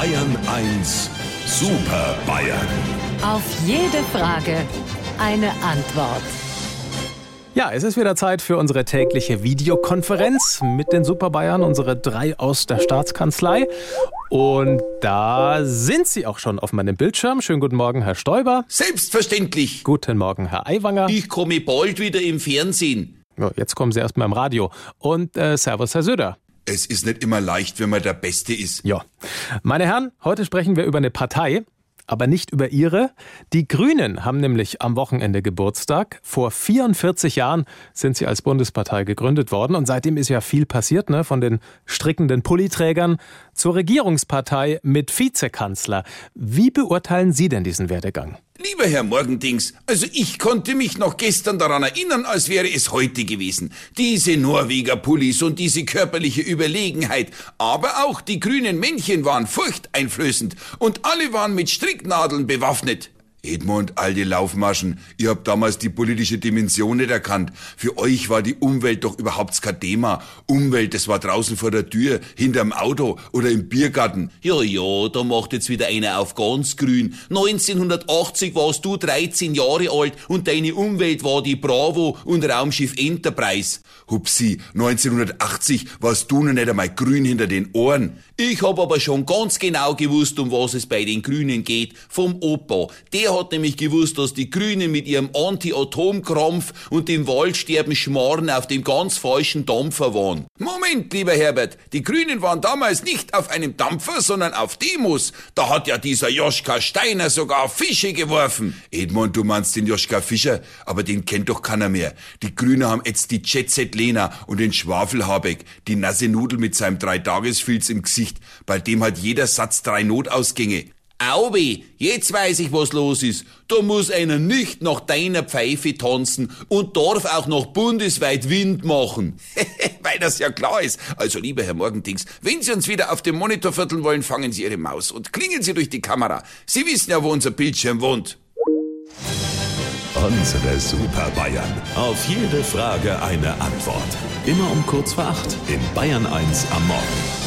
Bayern 1 Super Bayern. Auf jede Frage eine Antwort. Ja, es ist wieder Zeit für unsere tägliche Videokonferenz mit den Super Bayern, unsere drei aus der Staatskanzlei. Und da sind sie auch schon auf meinem Bildschirm. Schönen guten Morgen, Herr Stoiber. Selbstverständlich. Guten Morgen, Herr Aiwanger. Ich komme bald wieder im Fernsehen. Ja, jetzt kommen Sie erstmal im Radio. Und äh, Servus, Herr Söder. Es ist nicht immer leicht, wenn man der Beste ist. Ja. Meine Herren, heute sprechen wir über eine Partei, aber nicht über ihre. Die Grünen haben nämlich am Wochenende Geburtstag. Vor 44 Jahren sind sie als Bundespartei gegründet worden und seitdem ist ja viel passiert, ne? von den strickenden Pulliträgern zur Regierungspartei mit Vizekanzler. Wie beurteilen Sie denn diesen Werdegang? Lieber Herr Morgendings, also ich konnte mich noch gestern daran erinnern, als wäre es heute gewesen. Diese Norweger Pullis und diese körperliche Überlegenheit, aber auch die grünen Männchen waren furchteinflößend und alle waren mit Stricknadeln bewaffnet. Edmund, alte Laufmaschen, ihr habt damals die politische Dimension nicht erkannt. Für euch war die Umwelt doch überhaupt kein Thema. Umwelt, das war draußen vor der Tür, hinterm Auto oder im Biergarten. Ja, ja, da macht jetzt wieder einer auf ganz grün. 1980 warst du 13 Jahre alt und deine Umwelt war die Bravo und Raumschiff Enterprise. Hupsi, 1980 warst du noch nicht einmal grün hinter den Ohren. Ich hab aber schon ganz genau gewusst, um was es bei den Grünen geht. Vom Opa. Der hat nämlich gewusst, dass die Grünen mit ihrem Anti-Atom-Krampf und dem Waldsterben Schmarrn auf dem ganz falschen Dampfer waren. Moment, lieber Herbert, die Grünen waren damals nicht auf einem Dampfer, sondern auf Demos. Da hat ja dieser Joschka Steiner sogar Fische geworfen. Edmund, du meinst den Joschka Fischer, aber den kennt doch keiner mehr. Die Grünen haben jetzt die Jet Set Lena und den Schwafel Habeck, die nasse Nudel mit seinem Dreitagesfilz im Gesicht. Bei dem hat jeder Satz drei Notausgänge. Aubi, jetzt weiß ich, was los ist. Da muss einer nicht nach deiner Pfeife tanzen und darf auch noch bundesweit Wind machen. Weil das ja klar ist. Also, lieber Herr Morgendings, wenn Sie uns wieder auf dem Monitor vierteln wollen, fangen Sie Ihre Maus und klingen Sie durch die Kamera. Sie wissen ja, wo unser Bildschirm wohnt. Unsere Super Bayern. Auf jede Frage eine Antwort. Immer um kurz vor acht in Bayern 1 am Morgen.